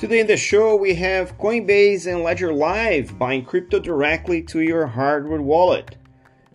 Today in the show, we have Coinbase and Ledger Live buying crypto directly to your hardware wallet.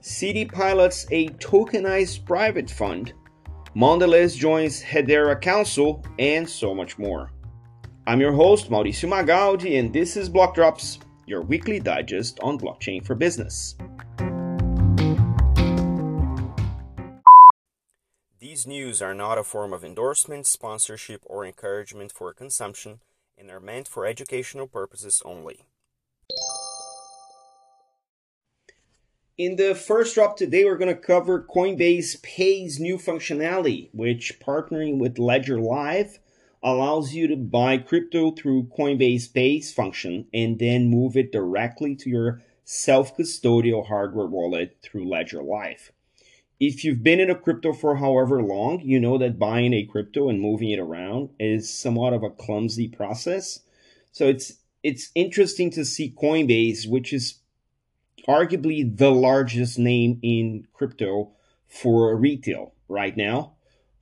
Citi pilots a tokenized private fund. Mondelez joins Hedera Council, and so much more. I'm your host, Mauricio Magaldi, and this is Block Drops, your weekly digest on blockchain for business. These news are not a form of endorsement, sponsorship, or encouragement for consumption and are meant for educational purposes only. In the first drop today, we're going to cover Coinbase Pay's new functionality, which partnering with Ledger Live allows you to buy crypto through Coinbase Pay's function and then move it directly to your self custodial hardware wallet through Ledger Live if you've been in a crypto for however long, you know that buying a crypto and moving it around is somewhat of a clumsy process. So it's it's interesting to see Coinbase, which is arguably the largest name in crypto for retail right now.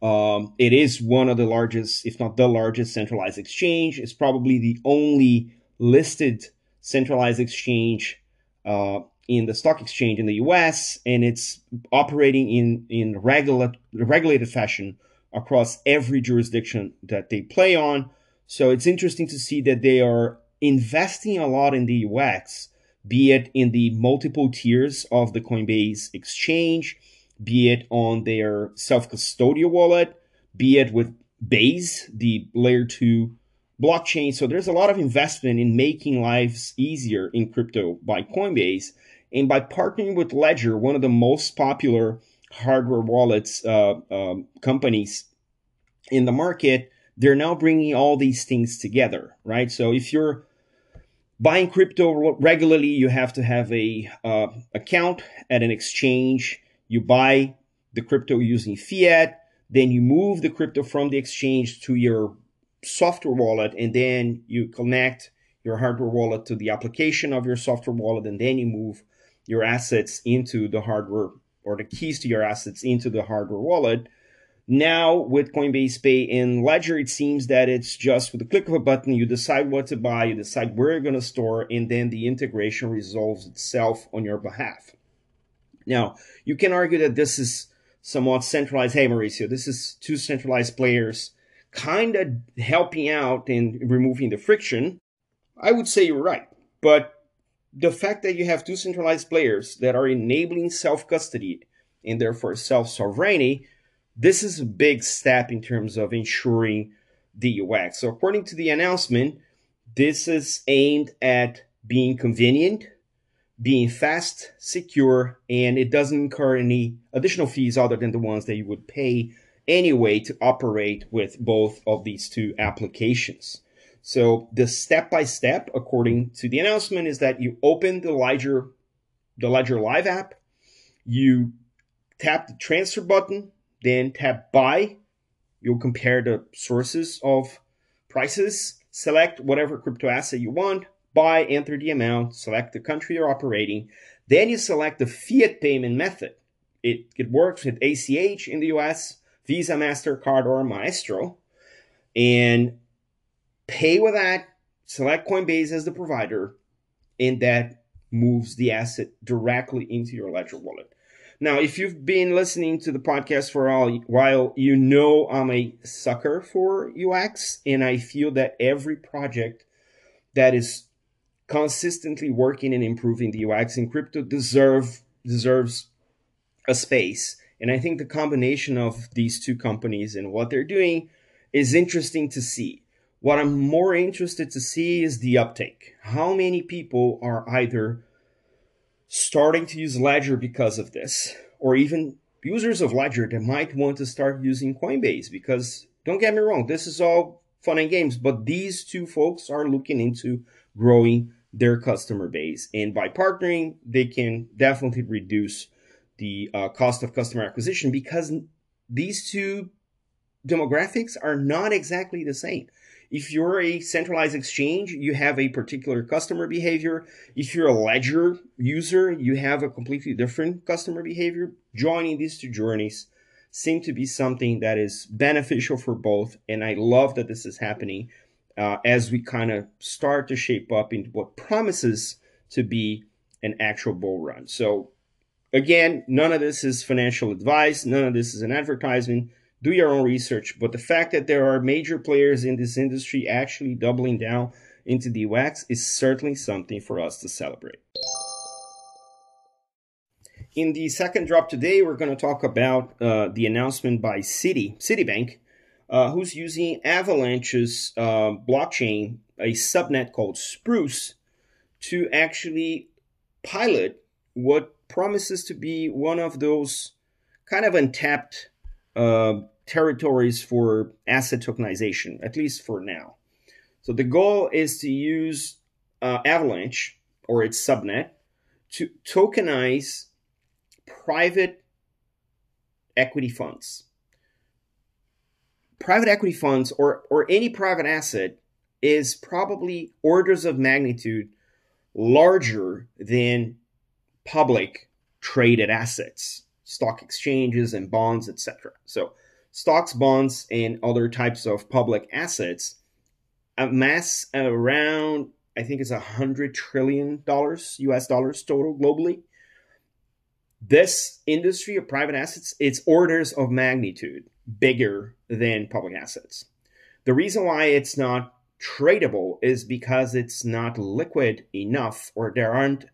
Um, it is one of the largest, if not the largest, centralized exchange. It's probably the only listed centralized exchange uh, in the stock exchange in the US and it's operating in, in regula- regulated fashion across every jurisdiction that they play on. So it's interesting to see that they are investing a lot in the UX, be it in the multiple tiers of the Coinbase exchange, be it on their self custodial wallet, be it with Base, the layer two blockchain. So there's a lot of investment in making lives easier in crypto by Coinbase. And by partnering with Ledger, one of the most popular hardware wallets uh, um, companies in the market, they're now bringing all these things together, right? So if you're buying crypto regularly, you have to have a uh, account at an exchange. You buy the crypto using fiat, then you move the crypto from the exchange to your software wallet, and then you connect your hardware wallet to the application of your software wallet, and then you move your assets into the hardware or the keys to your assets into the hardware wallet. Now, with Coinbase Pay and Ledger, it seems that it's just with the click of a button, you decide what to buy, you decide where you're going to store, and then the integration resolves itself on your behalf. Now, you can argue that this is somewhat centralized. Hey, Mauricio, this is two centralized players kind of helping out and removing the friction. I would say you're right. But the fact that you have two centralized players that are enabling self custody and therefore self sovereignty, this is a big step in terms of ensuring the UX. So, according to the announcement, this is aimed at being convenient, being fast, secure, and it doesn't incur any additional fees other than the ones that you would pay anyway to operate with both of these two applications. So the step by step, according to the announcement, is that you open the Ledger, the Ledger Live app, you tap the transfer button, then tap buy. You'll compare the sources of prices, select whatever crypto asset you want, buy, enter the amount, select the country you're operating. Then you select the fiat payment method. It, it works with ACH in the US, Visa, MasterCard, or Maestro. And pay with that, select Coinbase as the provider, and that moves the asset directly into your Ledger wallet. Now, if you've been listening to the podcast for a while, you know I'm a sucker for UX, and I feel that every project that is consistently working and improving the UX in crypto deserve deserves a space. And I think the combination of these two companies and what they're doing is interesting to see. What I'm more interested to see is the uptake. How many people are either starting to use Ledger because of this, or even users of Ledger that might want to start using Coinbase because don't get me wrong, this is all fun and games, but these two folks are looking into growing their customer base. And by partnering, they can definitely reduce the uh, cost of customer acquisition because these two demographics are not exactly the same. If you're a centralized exchange, you have a particular customer behavior. If you're a ledger user, you have a completely different customer behavior. Joining these two journeys seem to be something that is beneficial for both. And I love that this is happening uh, as we kind of start to shape up into what promises to be an actual bull run. So, again, none of this is financial advice, none of this is an advertisement. Do your own research. But the fact that there are major players in this industry actually doubling down into the UX is certainly something for us to celebrate. In the second drop today, we're going to talk about uh, the announcement by Citi, Citibank, uh, who's using Avalanche's uh, blockchain, a subnet called Spruce, to actually pilot what promises to be one of those kind of untapped uh, territories for asset tokenization, at least for now. So the goal is to use uh, Avalanche or its subnet to tokenize private equity funds. Private equity funds or, or any private asset is probably orders of magnitude larger than public traded assets, stock exchanges and bonds, etc. So stocks, bonds, and other types of public assets amass around, I think it's a hundred trillion dollars, US dollars total globally. This industry of private assets it's orders of magnitude bigger than public assets. The reason why it's not tradable is because it's not liquid enough or there aren't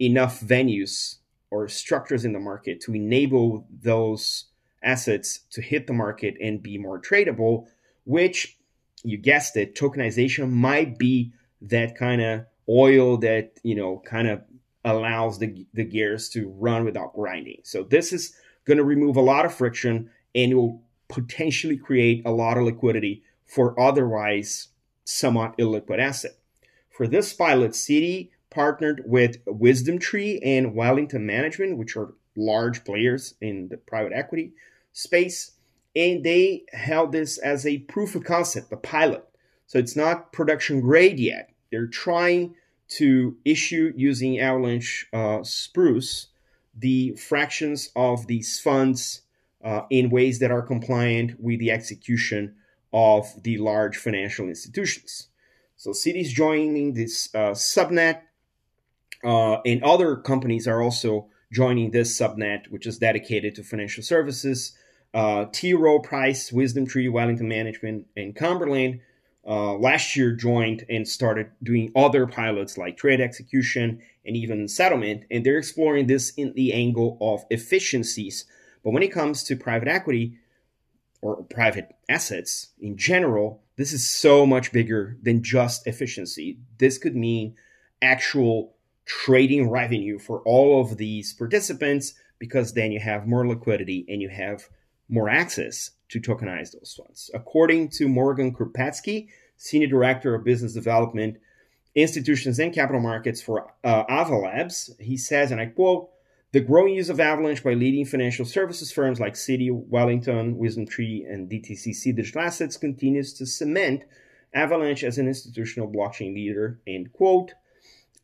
enough venues or structures in the market to enable those assets to hit the market and be more tradable which you guessed it tokenization might be that kind of oil that you know kind of allows the, the gears to run without grinding. So this is going to remove a lot of friction and it will potentially create a lot of liquidity for otherwise somewhat illiquid asset. For this pilot, Citi partnered with Wisdom Tree and Wellington Management, which are large players in the private equity space, and they held this as a proof of concept, a pilot. So it's not production grade yet. They're trying to issue using Avalanche uh, Spruce the fractions of these funds uh, in ways that are compliant with the execution of the large financial institutions. So Citi's joining this uh, subnet, uh, and other companies are also joining this subnet, which is dedicated to financial services. Uh, T. Rowe Price, Wisdom Tree, Wellington Management, and Cumberland uh, last year joined and started doing other pilots like trade execution and even settlement. And they're exploring this in the angle of efficiencies. But when it comes to private equity or private assets in general, this is so much bigger than just efficiency. This could mean actual trading revenue for all of these participants because then you have more liquidity and you have more access to tokenize those funds. According to Morgan Krupetsky, Senior Director of Business Development, Institutions and Capital Markets for uh, Ava Labs, he says, and I quote, the growing use of Avalanche by leading financial services firms like Citi, Wellington, Wisdom Tree, and DTCC Digital Assets continues to cement Avalanche as an institutional blockchain leader, end quote.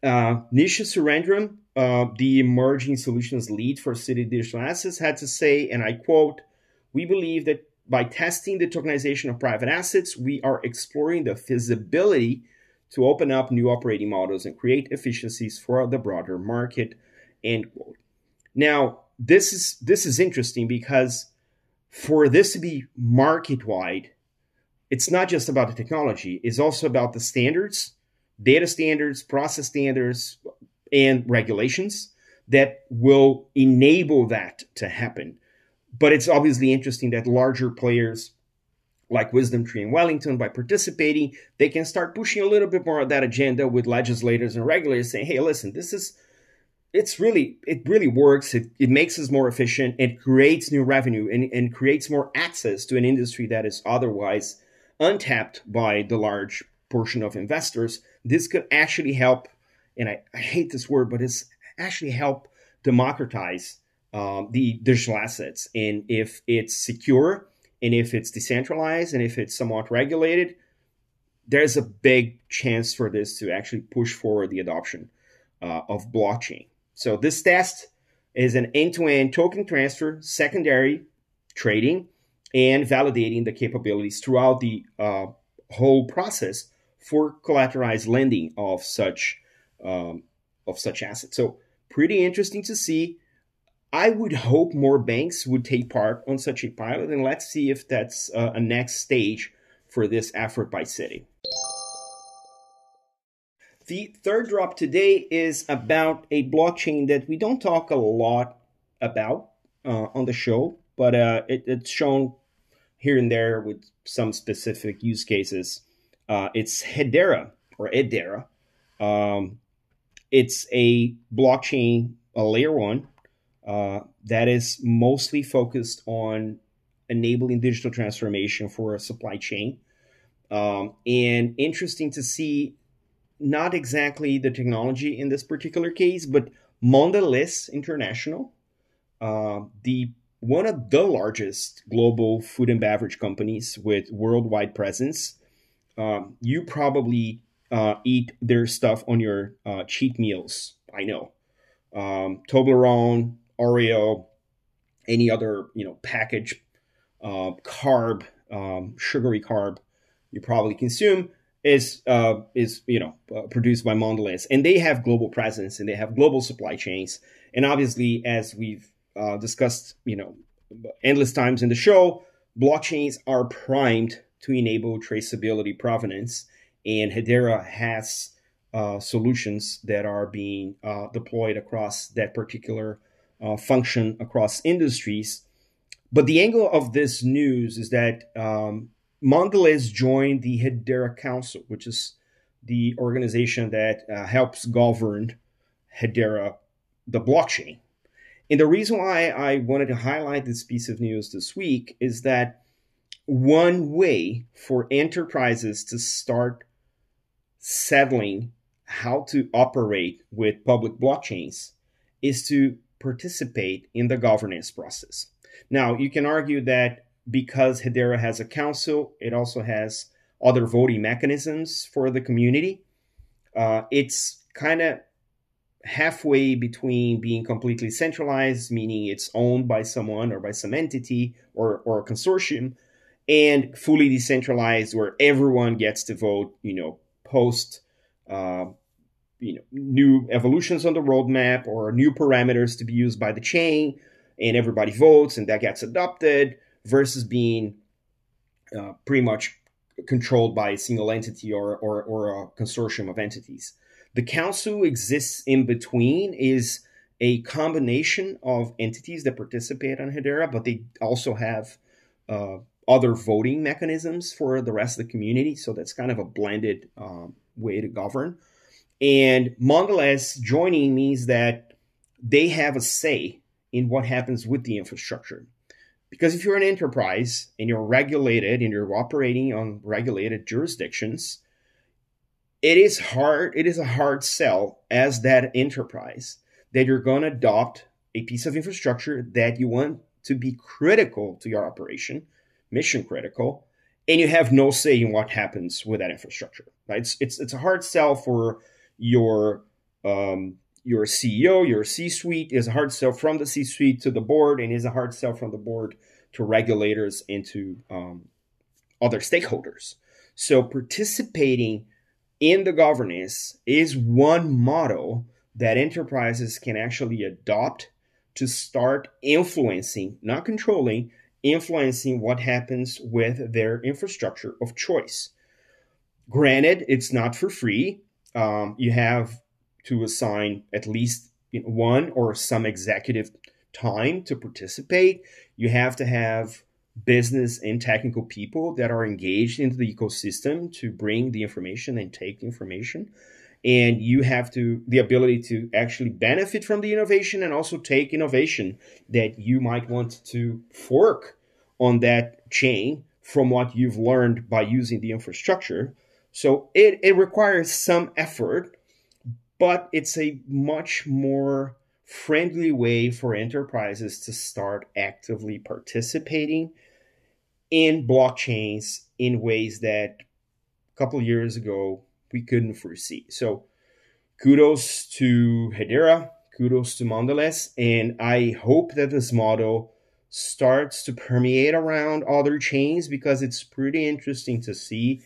Uh, Nisha Surendran, uh, the emerging solutions lead for Citi Digital Assets, had to say, and I quote, we believe that by testing the tokenization of private assets, we are exploring the feasibility to open up new operating models and create efficiencies for the broader market. End quote. Now, this is this is interesting because for this to be market wide, it's not just about the technology, it's also about the standards, data standards, process standards, and regulations that will enable that to happen but it's obviously interesting that larger players like Wisdom Tree and Wellington, by participating, they can start pushing a little bit more of that agenda with legislators and regulators saying, hey, listen, this is it's really it really works. It, it makes us more efficient. It creates new revenue and, and creates more access to an industry that is otherwise untapped by the large portion of investors. This could actually help, and I, I hate this word, but it's actually help democratize um, the digital assets. And if it's secure and if it's decentralized and if it's somewhat regulated, there's a big chance for this to actually push forward the adoption uh, of blockchain. So this test is an end-to-end token transfer, secondary trading, and validating the capabilities throughout the uh, whole process for collateralized lending of such um, of such assets. So pretty interesting to see. I would hope more banks would take part on such a pilot, and let's see if that's uh, a next stage for this effort by Citi. The third drop today is about a blockchain that we don't talk a lot about uh, on the show, but uh, it, it's shown here and there with some specific use cases. Uh, it's Hedera or Edera. Um, it's a blockchain, a layer one, uh, that is mostly focused on enabling digital transformation for a supply chain. Um, and interesting to see not exactly the technology in this particular case, but Mondelez International, uh, the one of the largest global food and beverage companies with worldwide presence. Um, you probably uh, eat their stuff on your uh, cheat meals. I know, um, Toblerone, Oreo, any other you know package uh, carb, um, sugary carb you probably consume is uh, is you know uh, produced by Mondelez, and they have global presence and they have global supply chains. And obviously, as we've uh, discussed, you know, endless times in the show, blockchains are primed to enable traceability, provenance, and Hedera has uh, solutions that are being uh, deployed across that particular uh, function across industries. But the angle of this news is that um, Mondelez joined the Hedera Council, which is the organization that uh, helps govern Hedera, the blockchain. And the reason why I wanted to highlight this piece of news this week is that one way for enterprises to start settling how to operate with public blockchains is to participate in the governance process. Now, you can argue that because Hedera has a council, it also has other voting mechanisms for the community. Uh, it's kind of halfway between being completely centralized, meaning it's owned by someone or by some entity or, or a consortium, and fully decentralized, where everyone gets to vote, you know, post uh, you know new evolutions on the roadmap or new parameters to be used by the chain and everybody votes and that gets adopted versus being uh, pretty much controlled by a single entity or, or, or a consortium of entities. The council exists in between is a combination of entities that participate on Hedera, but they also have uh, other voting mechanisms for the rest of the community. So that's kind of a blended um, way to govern. And Mondelez joining means that they have a say in what happens with the infrastructure. Because if you're an enterprise and you're regulated and you're operating on regulated jurisdictions, it is hard, it is a hard sell as that enterprise that you're going to adopt a piece of infrastructure that you want to be critical to your operation, mission critical, and you have no say in what happens with that infrastructure. Right? It's it's, it's a hard sell for your um, your CEO, your C-suite is a hard sell from the C-suite to the board, and is a hard sell from the board to regulators and to um, other stakeholders. So participating in the governance is one model that enterprises can actually adopt to start influencing, not controlling, influencing what happens with their infrastructure of choice. Granted, it's not for free. Um, you have to assign at least one or some executive time to participate. You have to have business and technical people that are engaged into the ecosystem to bring the information and take the information and you have to the ability to actually benefit from the innovation and also take innovation that you might want to fork on that chain from what you've learned by using the infrastructure. So it, it requires some effort but it's a much more friendly way for enterprises to start actively participating in blockchains in ways that a couple years ago we couldn't foresee. So kudos to Hedera, kudos to Mondelez, and I hope that this model starts to permeate around other chains because it's pretty interesting to see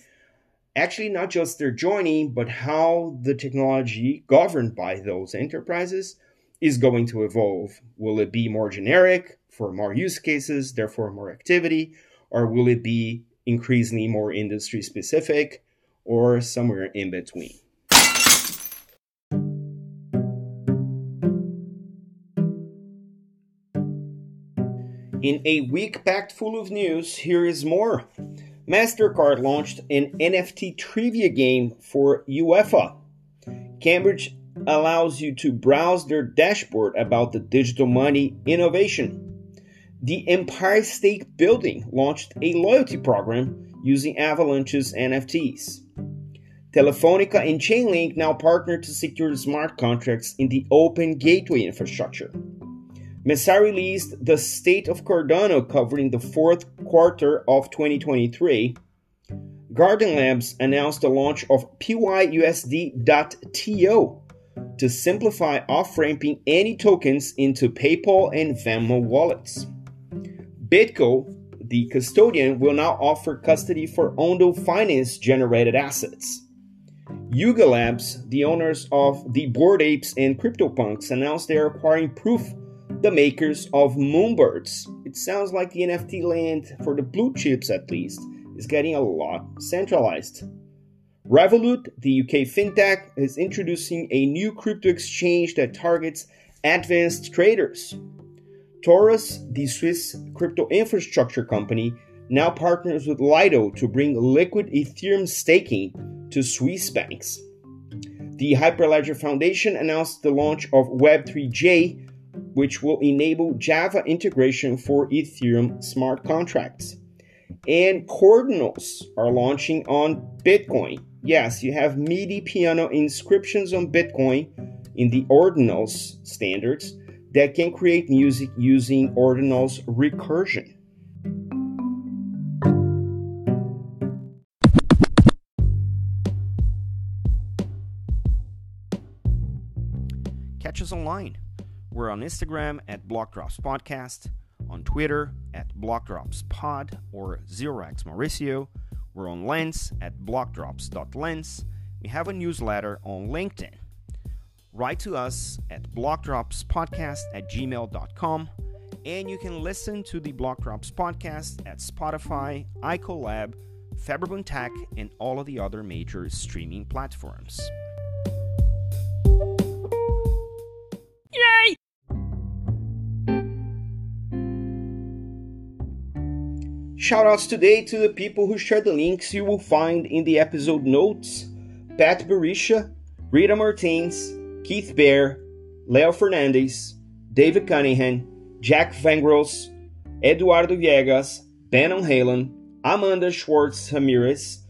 Actually, not just their joining, but how the technology governed by those enterprises is going to evolve. Will it be more generic for more use cases, therefore more activity, or will it be increasingly more industry specific or somewhere in between? In a week packed full of news, here is more. MasterCard launched an NFT trivia game for UEFA. Cambridge allows you to browse their dashboard about the digital money innovation. The Empire State Building launched a loyalty program using Avalanche's NFTs. Telefonica and Chainlink now partner to secure smart contracts in the open gateway infrastructure. Messari released the State of Cardano covering the fourth quarter of 2023. Garden Labs announced the launch of PYUSD.to to simplify off ramping any tokens into PayPal and Venmo wallets. BitGo, the custodian, will now offer custody for Ondo Finance generated assets. Yuga Labs, the owners of the Bored Apes and CryptoPunks, announced they are acquiring Proof the makers of Moonbirds. It sounds like the NFT land, for the blue chips at least, is getting a lot centralized. Revolut, the UK fintech, is introducing a new crypto exchange that targets advanced traders. Taurus, the Swiss crypto infrastructure company, now partners with Lido to bring liquid Ethereum staking to Swiss banks. The Hyperledger Foundation announced the launch of Web3J, which will enable Java integration for Ethereum smart contracts. And Cordinals are launching on Bitcoin. Yes, you have MIDI piano inscriptions on Bitcoin in the Ordinals standards that can create music using Ordinals recursion. Catch us online we're on Instagram at Blockdrops Podcast, on Twitter at BlockdropsPod or Zerox Mauricio. We're on Lens at blockdrops.lens. We have a newsletter on LinkedIn. Write to us at blockdropspodcast at gmail.com. And you can listen to the Blockdrops podcast at Spotify, iColab, Faberbun Tech, and all of the other major streaming platforms. Yay! Shoutouts today to the people who shared the links you will find in the episode notes Pat Barisha, Rita Martins, Keith Bear, Leo Fernandez, David Cunningham, Jack Vengros, Eduardo Viegas, Ben Halen, Amanda Schwartz Ramirez,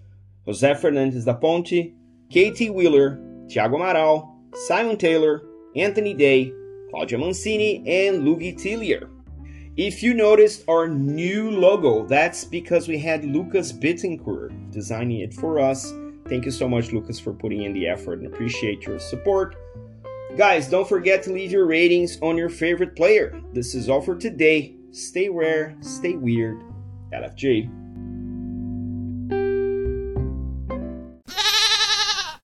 José Fernandes da Ponte, Katie Wheeler, Thiago Amaral, Simon Taylor, Anthony Day, Claudia Mancini, and Luigi Tillier. If you noticed our new logo, that's because we had Lucas Bittencourt designing it for us. Thank you so much, Lucas, for putting in the effort and appreciate your support. Guys, don't forget to leave your ratings on your favorite player. This is all for today. Stay rare, stay weird. LFG.